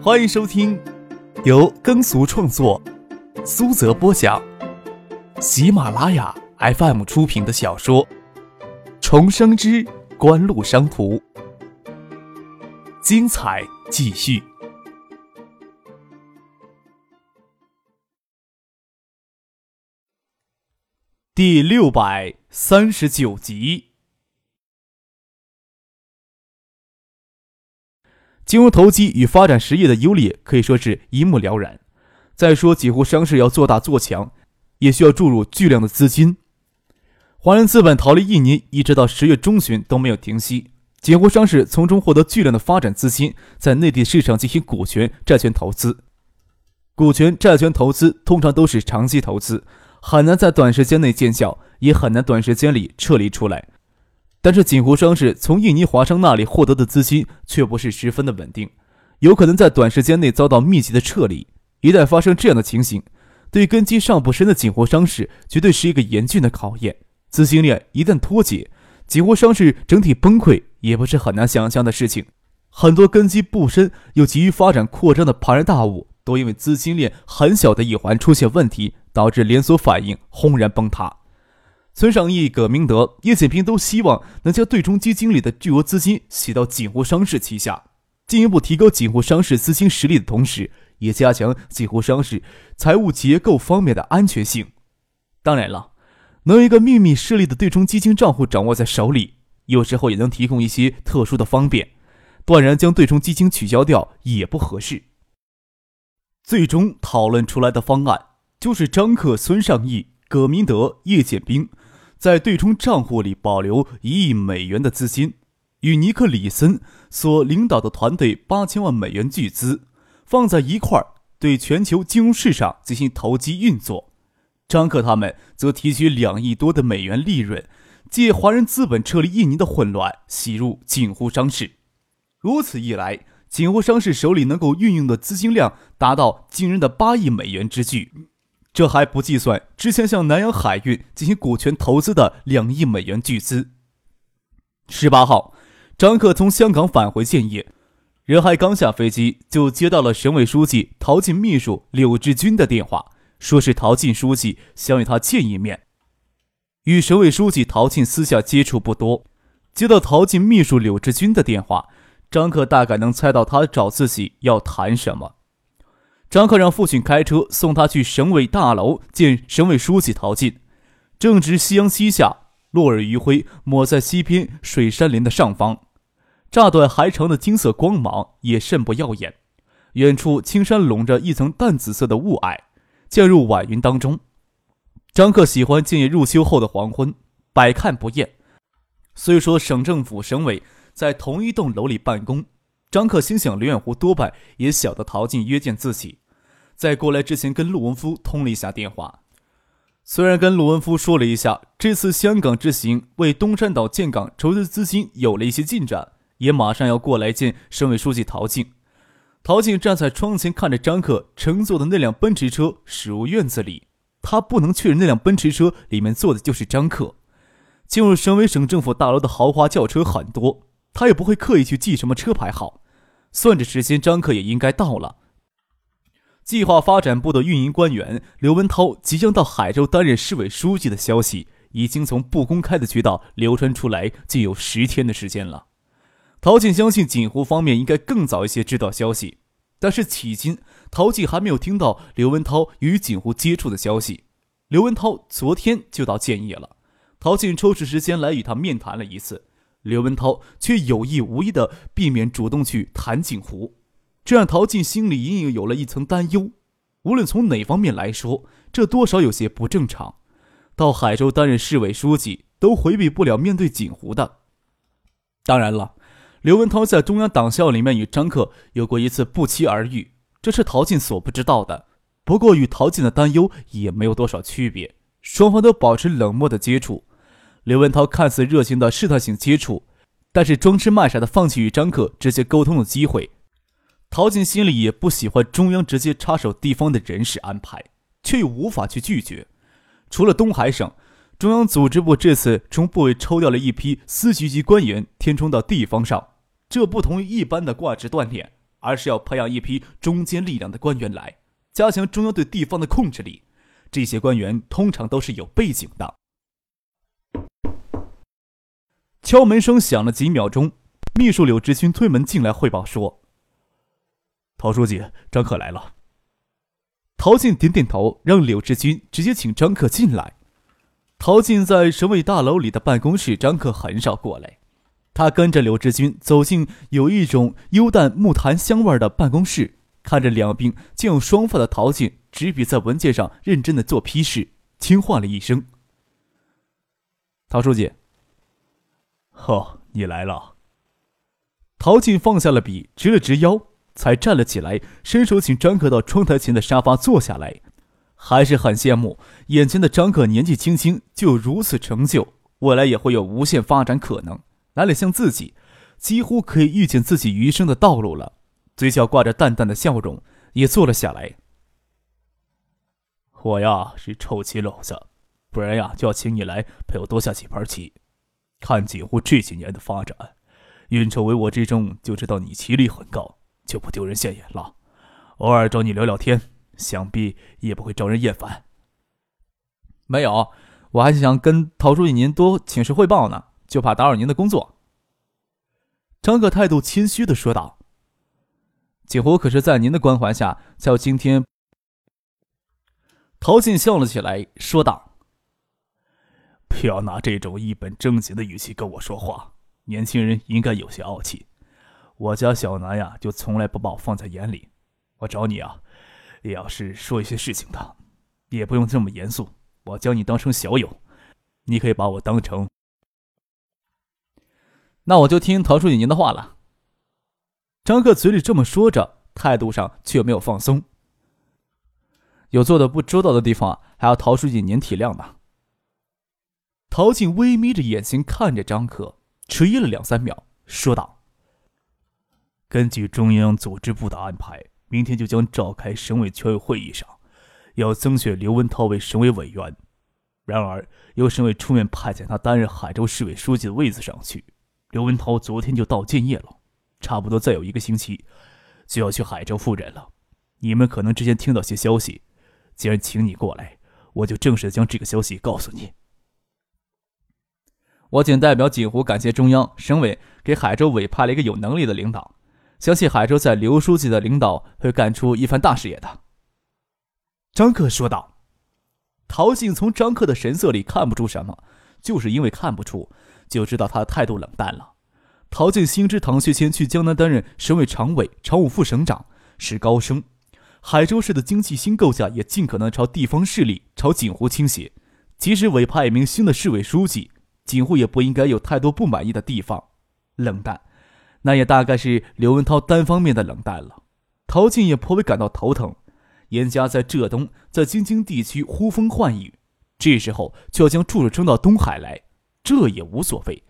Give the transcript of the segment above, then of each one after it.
欢迎收听由耕俗创作、苏泽播讲、喜马拉雅 FM 出品的小说《重生之官路商途》，精彩继续，第六百三十九集。金融投机与发展实业的优劣可以说是一目了然。再说几乎商事要做大做强，也需要注入巨量的资金。华人资本逃离印尼一直到十月中旬都没有停息，几乎商事从中获得巨量的发展资金，在内地市场进行股权、债权投资。股权、债权投资通常都是长期投资，很难在短时间内见效，也很难短时间里撤离出来。但是锦湖商事从印尼华商那里获得的资金却不是十分的稳定，有可能在短时间内遭到密集的撤离。一旦发生这样的情形，对根基尚不深的锦湖商事绝对是一个严峻的考验。资金链一旦脱节，锦湖商事整体崩溃也不是很难想象的事情。很多根基不深又急于发展扩张的庞然大物，都因为资金链很小的一环出现问题，导致连锁反应轰然崩塌。孙尚义、葛明德、叶剑平都希望能将对冲基金里的巨额资金洗到锦湖商事旗下，进一步提高锦湖商事资金实力的同时，也加强锦湖商事财务结构方面的安全性。当然了，能有一个秘密设立的对冲基金账户掌握在手里，有时候也能提供一些特殊的方便。断然将对冲基金取消掉也不合适。最终讨论出来的方案就是张克、孙尚义、葛明德、叶剑兵。在对冲账户里保留一亿美元的资金，与尼克·里森所领导的团队八千万美元巨资放在一块儿，对全球金融市场进行投机运作。张克他们则提取两亿多的美元利润，借华人资本撤离印尼的混乱洗入锦湖商事。如此一来，锦湖商事手里能够运用的资金量达到惊人的八亿美元之巨。这还不计算之前向南洋海运进行股权投资的两亿美元巨资。十八号，张克从香港返回建业，人还刚下飞机，就接到了省委书记陶进秘书柳志军的电话，说是陶进书记想与他见一面。与省委书记陶进私下接触不多，接到陶进秘书柳志军的电话，张克大概能猜到他找自己要谈什么。张克让父亲开车送他去省委大楼见省委书记陶进。正值夕阳西下，落日余晖抹在西边水杉林的上方，乍短还长的金色光芒也甚不耀眼。远处青山笼着一层淡紫色的雾霭，渐入晚云当中。张克喜欢建业入秋后的黄昏，百看不厌。虽说省政府、省委在同一栋楼里办公。张克心想，刘远湖多半也晓得陶静约见自己，在过来之前跟陆文夫通了一下电话。虽然跟陆文夫说了一下这次香港之行为东山岛建港筹集资金有了一些进展，也马上要过来见省委书记陶静。陶静站在窗前看着张克乘坐的那辆奔驰车驶入院子里，他不能确认那辆奔驰车里面坐的就是张克。进入省委省政府大楼的豪华轿车很多。他也不会刻意去记什么车牌号，算着时间，张克也应该到了。计划发展部的运营官员刘文涛即将到海州担任市委书记的消息，已经从不公开的渠道流传出来，仅有十天的时间了。陶静相信锦湖方面应该更早一些知道消息，但是迄今陶静还没有听到刘文涛与锦湖接触的消息。刘文涛昨天就到建业了，陶静抽出时间来与他面谈了一次。刘文涛却有意无意的避免主动去谈锦湖，这让陶静心里隐隐有了一层担忧。无论从哪方面来说，这多少有些不正常。到海州担任市委书记，都回避不了面对锦湖的。当然了，刘文涛在中央党校里面与张克有过一次不期而遇，这是陶静所不知道的。不过与陶静的担忧也没有多少区别，双方都保持冷漠的接触。刘文涛看似热情的试探性接触，但是装痴卖傻的放弃与张克直接沟通的机会。陶静心里也不喜欢中央直接插手地方的人事安排，却又无法去拒绝。除了东海省，中央组织部这次从部委抽调了一批司局级官员填充到地方上，这不同于一般的挂职锻炼，而是要培养一批中坚力量的官员来，加强中央对地方的控制力。这些官员通常都是有背景的。敲门声响了几秒钟，秘书柳志军推门进来汇报说：“陶书记，张克来了。”陶静点点头，让柳志军直接请张克进来。陶静在省委大楼里的办公室，张克很少过来。他跟着柳志军走进有一种幽淡木檀香味的办公室，看着两鬓竟有双发的陶静执笔在文件上认真的做批示，轻唤了一声：“陶书记。”“哦，你来了。”陶静放下了笔，直了直腰。才站了起来，伸手请张可到窗台前的沙发坐下来，还是很羡慕眼前的张可年纪轻轻就如此成就，未来也会有无限发展可能。哪里像自己，几乎可以预见自己余生的道路了。嘴角挂着淡淡的笑容，也坐了下来。我呀是臭棋篓子，不然呀就要请你来陪我多下几盘棋，看锦湖这几年的发展，运筹帷幄之中就知道你棋力很高。就不丢人现眼了，偶尔找你聊聊天，想必也不会招人厌烦。没有，我还想跟陶书记您多请示汇报呢，就怕打扰您的工作。张克态度谦虚的说道：“锦湖可是在您的关怀下才有今天。”陶静笑了起来，说道：“不要拿这种一本正经的语气跟我说话，年轻人应该有些傲气。”我家小南呀，就从来不把我放在眼里。我找你啊，也要是说一些事情的，也不用这么严肃。我将你当成小友，你可以把我当成……那我就听陶书记您的话了。张克嘴里这么说着，态度上却没有放松。有做的不周到的地方，还要陶书记您体谅吧。陶静微眯着眼睛看着张克，迟疑了两三秒，说道。根据中央组织部的安排，明天就将召开省委全委会议上，要增选刘文涛为省委委员。然而，由省委出面派遣他担任海州市委书记的位子上去。刘文涛昨天就到建业了，差不多再有一个星期，就要去海州赴任了。你们可能之前听到些消息，既然请你过来，我就正式将这个消息告诉你。我仅代表锦湖感谢中央、省委给海州委派了一个有能力的领导。相信海州在刘书记的领导会干出一番大事业的。”张克说道。陶静从张克的神色里看不出什么，就是因为看不出，就知道他的态度冷淡了。陶静心知唐学谦去江南担任省委常委、常务副省长是高升，海州市的经济新构架也尽可能朝地方势力、朝锦湖倾斜。即使委派一名新的市委书记，锦湖也不应该有太多不满意的地方。冷淡。那也大概是刘文涛单方面的冷淡了，陶静也颇为感到头疼。严家在浙东，在京津地区呼风唤雨，这时候就要将注入征到东海来，这也无所谓。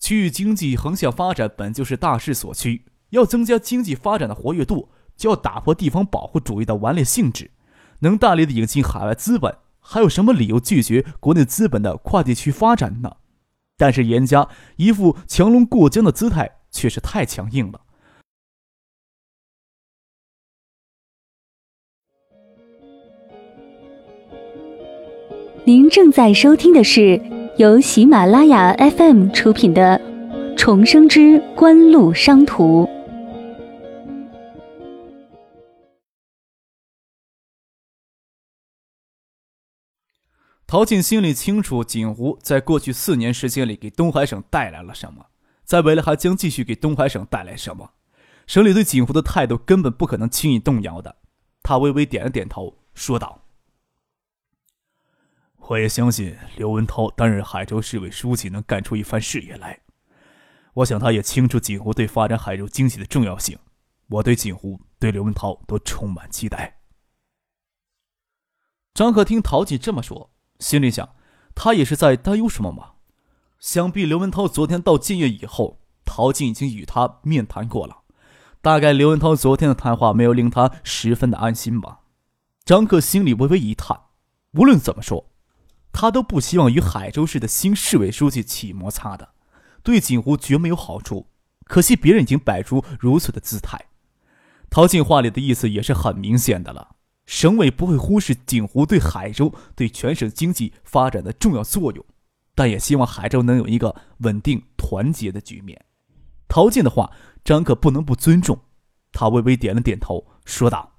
区域经济横向发展本就是大势所趋，要增加经济发展的活跃度，就要打破地方保护主义的顽劣性质，能大力的引进海外资本，还有什么理由拒绝国内资本的跨地区发展呢？但是严家一副强龙过江的姿态。却是太强硬了。您正在收听的是由喜马拉雅 FM 出品的《重生之官路商途》。陶静心里清楚，锦湖在过去四年时间里给东海省带来了什么。在未来还将继续给东海省带来什么？省里对锦湖的态度根本不可能轻易动摇的。他微微点了点头，说道：“我也相信刘文涛担任海州市委书记能干出一番事业来。我想他也清楚锦湖对发展海州经济的重要性。我对锦湖、对刘文涛都充满期待。”张可听陶锦这么说，心里想：他也是在担忧什么吗？想必刘文涛昨天到建业以后，陶静已经与他面谈过了。大概刘文涛昨天的谈话没有令他十分的安心吧。张克心里微微一叹，无论怎么说，他都不希望与海州市的新市委书记起摩擦的，对锦湖绝没有好处。可惜别人已经摆出如此的姿态。陶静话里的意思也是很明显的了。省委不会忽视锦湖对海州、对全省经济发展的重要作用，但也希望海州能有一个稳定、团结的局面。陶静的话，张克不能不尊重。他微微点了点头，说道：“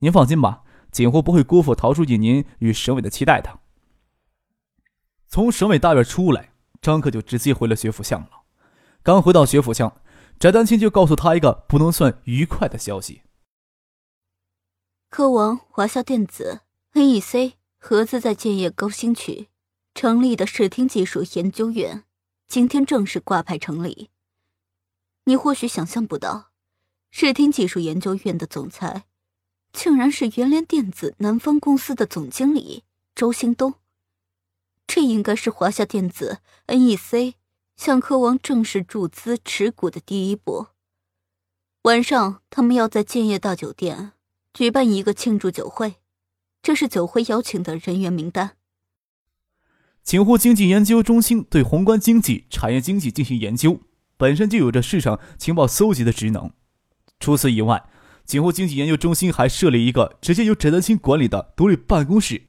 您放心吧，锦湖不会辜负陶书记您与省委的期待的。”从省委大院出来，张克就直接回了学府巷了。刚回到学府巷，翟丹青就告诉他一个不能算愉快的消息：科王、华夏电子、NEC 合资在建业高新区成立的视听技术研究院，今天正式挂牌成立。你或许想象不到。视听技术研究院的总裁，竟然是元联电子南方公司的总经理周兴东。这应该是华夏电子 NEC 向科王正式注资持股的第一步。晚上，他们要在建业大酒店举办一个庆祝酒会，这是酒会邀请的人员名单。锦湖经济研究中心对宏观经济、产业经济进行研究，本身就有着市场情报搜集的职能。除此以外，锦湖经济研究中心还设立一个直接由翟丹青管理的独立办公室。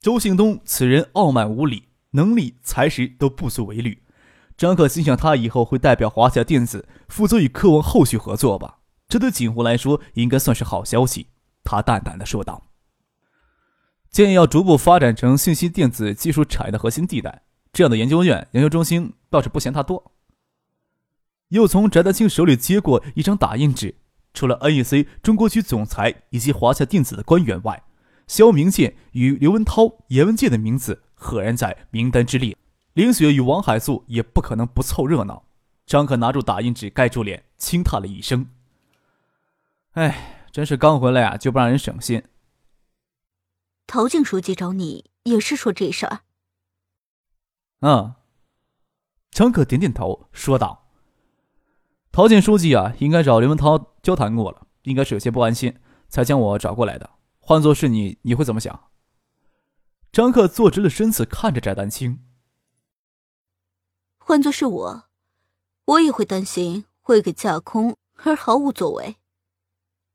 周兴东此人傲慢无礼，能力才识都不足为虑。张可心想，他以后会代表华夏电子负责与科文后续合作吧？这对锦湖来说应该算是好消息。他淡淡的说道：“建议要逐步发展成信息电子技术产业的核心地带，这样的研究院、研究中心倒是不嫌它多。”又从翟丹青手里接过一张打印纸，除了 NEC 中国区总裁以及华夏电子的官员外，肖明建与刘文涛、严文健的名字赫然在名单之列。林雪与王海素也不可能不凑热闹。张可拿住打印纸盖住脸，轻叹了一声：“哎，真是刚回来啊，就不让人省心。”陶静书记找你也是说这事儿。嗯。张可点点头，说道。陶静书记啊，应该找刘文涛交谈过了，应该是有些不安心，才将我找过来的。换做是你，你会怎么想？张克坐直了身子，看着翟丹青。换做是我，我也会担心会给架空而毫无作为。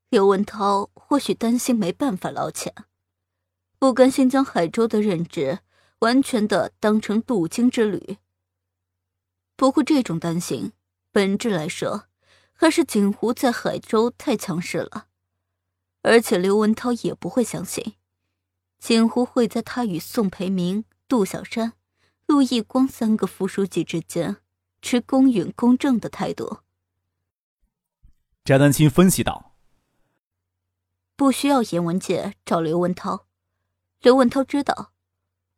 刘文涛或许担心没办法捞钱，不甘心将海州的任职完全的当成镀金之旅。不过这种担心。本质来说，还是锦湖在海州太强势了，而且刘文涛也不会相信，锦湖会在他与宋培明、杜小山、陆毅光三个副书记之间持公允公正的态度。翟丹青分析道：“不需要严文杰找刘文涛，刘文涛知道，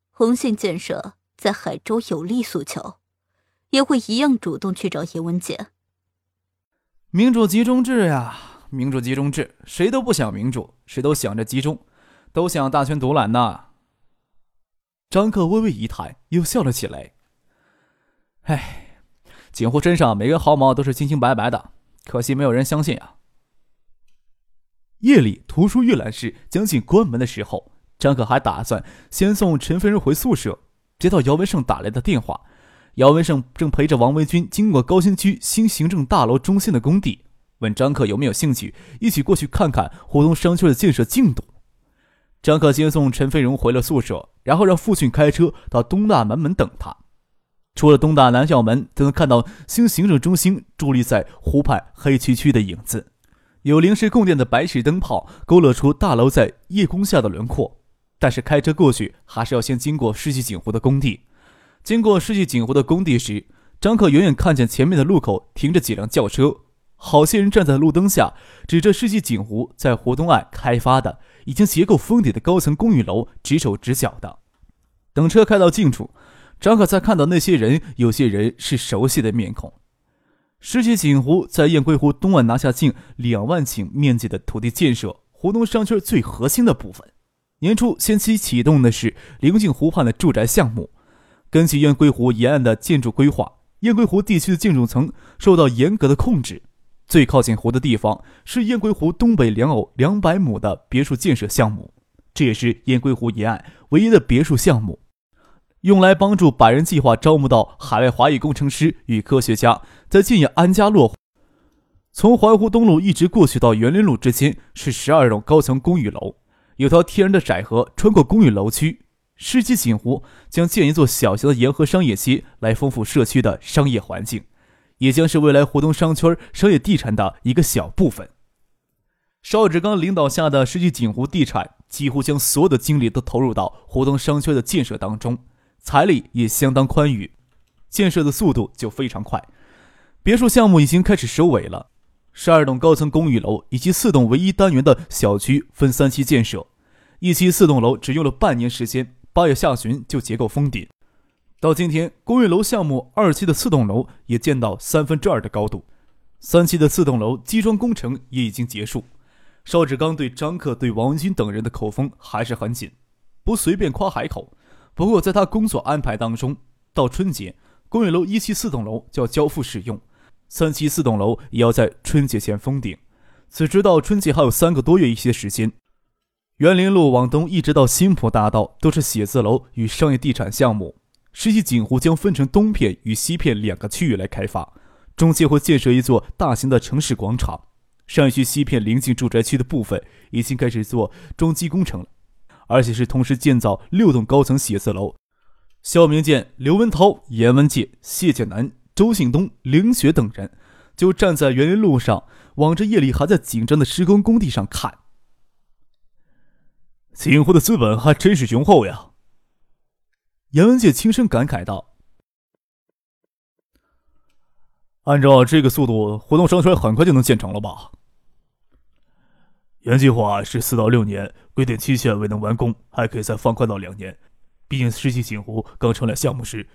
红信建设在海州有利诉求。”也会一样主动去找严文杰。民主集中制呀，民主集中制，谁都不想民主，谁都想着集中，都想大权独揽呐。张克微微一叹，又笑了起来。唉，锦湖身上每根毫毛都是清清白白的，可惜没有人相信啊。夜里图书阅览室将近关门的时候，张可还打算先送陈飞荣回宿舍，接到姚文胜打来的电话。姚文胜正陪着王维军经过高新区新行政大楼中心的工地，问张克有没有兴趣一起过去看看湖东商圈的建设进度。张克先送陈飞荣回了宿舍，然后让父亲开车到东大南门等他。出了东大南校门，就能看到新行政中心伫立在湖畔黑黢黢的影子，有临时供电的白炽灯泡勾勒出大楼在夜空下的轮廓。但是开车过去还是要先经过世纪锦湖的工地。经过世纪锦湖的工地时，张克远远看见前面的路口停着几辆轿车，好些人站在路灯下，指着世纪锦湖在湖东岸开发的已经结构封顶的高层公寓楼指手指脚的。等车开到近处，张可才看到那些人，有些人是熟悉的面孔。世纪锦湖在雁归湖东岸拿下近两万顷面积的土地建设湖东商圈最核心的部分。年初先期启动的是临近湖畔的住宅项目。根据雁归湖沿岸的建筑规划，雁归湖地区的建筑层受到严格的控制。最靠近湖的地方是雁归湖东北两偶两百亩的别墅建设项目，这也是雁归湖沿岸唯一的别墅项目，用来帮助百人计划招募到海外华裔工程师与科学家在建业安家落户。从环湖东路一直过去到园林路之间是十二栋高层公寓楼，有条天然的窄河穿过公寓楼区。世纪锦湖将建一座小型的沿河商业街，来丰富社区的商业环境，也将是未来湖东商圈商业地产的一个小部分。邵志刚领导下的世纪锦湖地产几乎将所有的精力都投入到湖东商圈的建设当中，财力也相当宽裕，建设的速度就非常快。别墅项目已经开始收尾了，十二栋高层公寓楼以及四栋唯一单元的小区分三期建设，一期四栋楼只用了半年时间。八月下旬就结构封顶，到今天，公寓楼项目二期的四栋楼也建到三分之二的高度，三期的四栋楼基桩工程也已经结束。邵志刚对张克、对王文军等人的口风还是很紧，不随便夸海口。不过，在他工作安排当中，到春节，公寓楼一期四栋楼就要交付使用，三期四栋楼也要在春节前封顶。此时到春节还有三个多月一些时间。园林路往东一直到新浦大道都是写字楼与商业地产项目。实际锦湖将分成东片与西片两个区域来开发，中间会建设一座大型的城市广场。上一区西片临近住宅区的部分已经开始做装机工程了，而且是同时建造六栋高层写字楼。肖明建、刘文涛、严文介、谢建南、周信东、凌雪等人就站在园林路上，往着夜里还在紧张的施工工地上看。锦湖的资本还真是雄厚呀！严文界轻声感慨道：“按照这个速度，活动商圈很快就能建成了吧？原计划是四到六年，规定期限未能完工，还可以再放宽到两年。毕竟世纪锦湖刚成立项目时。”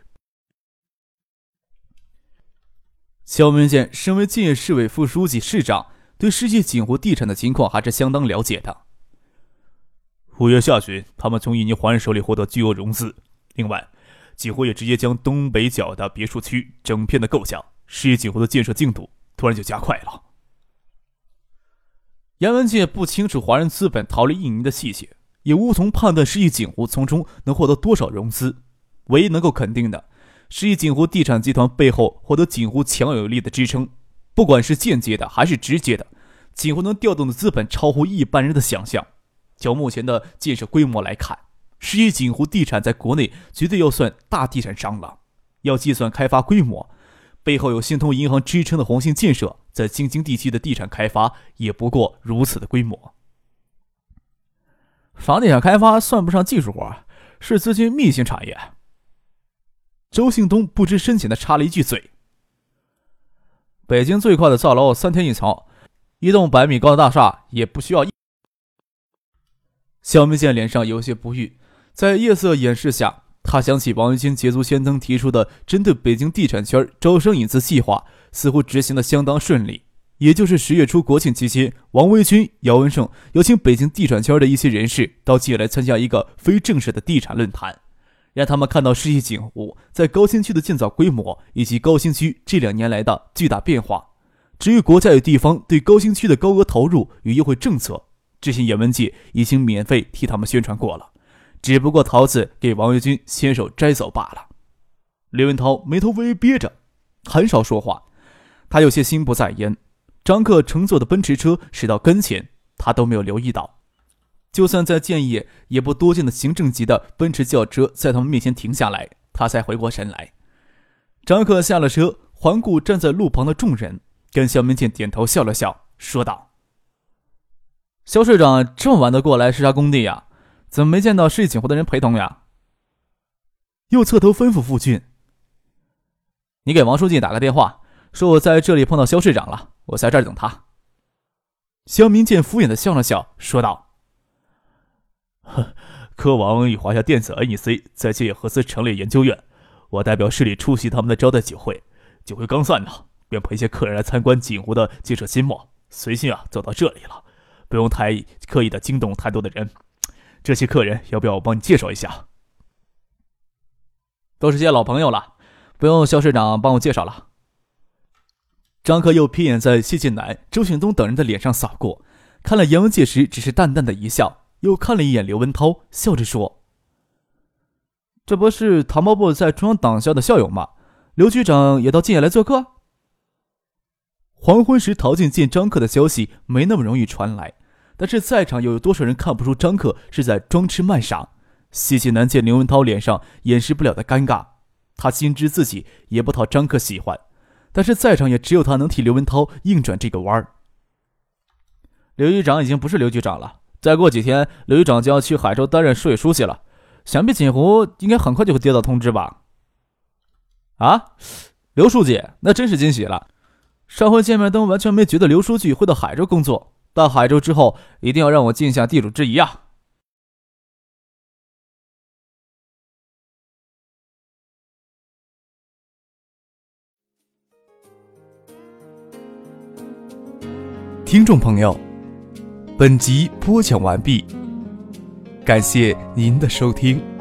肖明建身为建业市委副书记、市长，对世纪锦湖地产的情况还是相当了解的。五月下旬，他们从印尼华人手里获得巨额融资。另外，锦湖也直接将东北角的别墅区整片的构想，世纪锦湖的建设进度突然就加快了。杨文介不清楚华人资本逃离印尼的细节，也无从判断世纪锦湖从中能获得多少融资。唯一能够肯定的，世纪锦湖地产集团背后获得锦湖强有力的支撑，不管是间接的还是直接的，锦湖能调动的资本超乎一般人的想象。就目前的建设规模来看，世纪锦湖地产在国内绝对要算大地产商了。要计算开发规模，背后有信通银行支撑的宏信建设，在京津地区的地产开发也不过如此的规模。房地产开发算不上技术活，是资金密集产业。周兴东不知深浅的插了一句嘴：“北京最快的造楼三天一层，一栋百米高的大厦也不需要一。”肖明建脸上有些不悦，在夜色掩饰下，他想起王维军捷足先登提出的针对北京地产圈招商引资计划，似乎执行的相当顺利。也就是十月初国庆期间，王维军、姚文胜邀请北京地产圈的一些人士到界来参加一个非正式的地产论坛，让他们看到世纪景湖在高新区的建造规模以及高新区这两年来的巨大变化。至于国家与地方对高新区的高额投入与优惠政策。这些演文界已经免费替他们宣传过了，只不过桃子给王维军亲手摘走罢了。刘文涛眉头微微憋着，很少说话，他有些心不在焉。张克乘坐的奔驰车驶到跟前，他都没有留意到。就算在建业，也不多见的行政级的奔驰轿车在他们面前停下来，他才回过神来。张克下了车，环顾站在路旁的众人，跟肖明建点头笑了笑，说道。肖市长这么晚都过来视察工地呀？怎么没见到市锦湖的人陪同呀？又侧头吩咐傅俊：“你给王书记打个电话，说我在这里碰到肖市长了，我在这儿等他。”肖明建敷衍的笑了笑，说道：“呵，科王与华夏电子 NEC 在建业合资成立研究院，我代表市里出席他们的招待酒会。酒会刚散呢，便陪些客人来参观锦湖的建设新貌，随性啊走到这里了。”不用太刻意的惊动太多的人，这些客人要不要我帮你介绍一下？都是些老朋友了，不用肖市长帮我介绍了。张克又瞥眼在谢晋南、周庆东等人的脸上扫过，看了杨文介时，只是淡淡的一笑，又看了一眼刘文涛，笑着说：“这不是唐伯部在中央党校的校友吗？刘局长也到晋野来做客。”黄昏时陶静见张克的消息没那么容易传来，但是在场又有多少人看不出张克是在装痴卖傻？细细难见刘文涛脸上掩饰不了的尴尬，他心知自己也不讨张克喜欢，但是在场也只有他能替刘文涛硬转这个弯儿。刘局长已经不是刘局长了，再过几天，刘局长就要去海州担任市委书记了，想必锦湖应该很快就会接到通知吧？啊，刘书记，那真是惊喜了！上回见面都完全没觉得刘书记会到海州工作，到海州之后一定要让我尽下地主之谊啊！听众朋友，本集播讲完毕，感谢您的收听。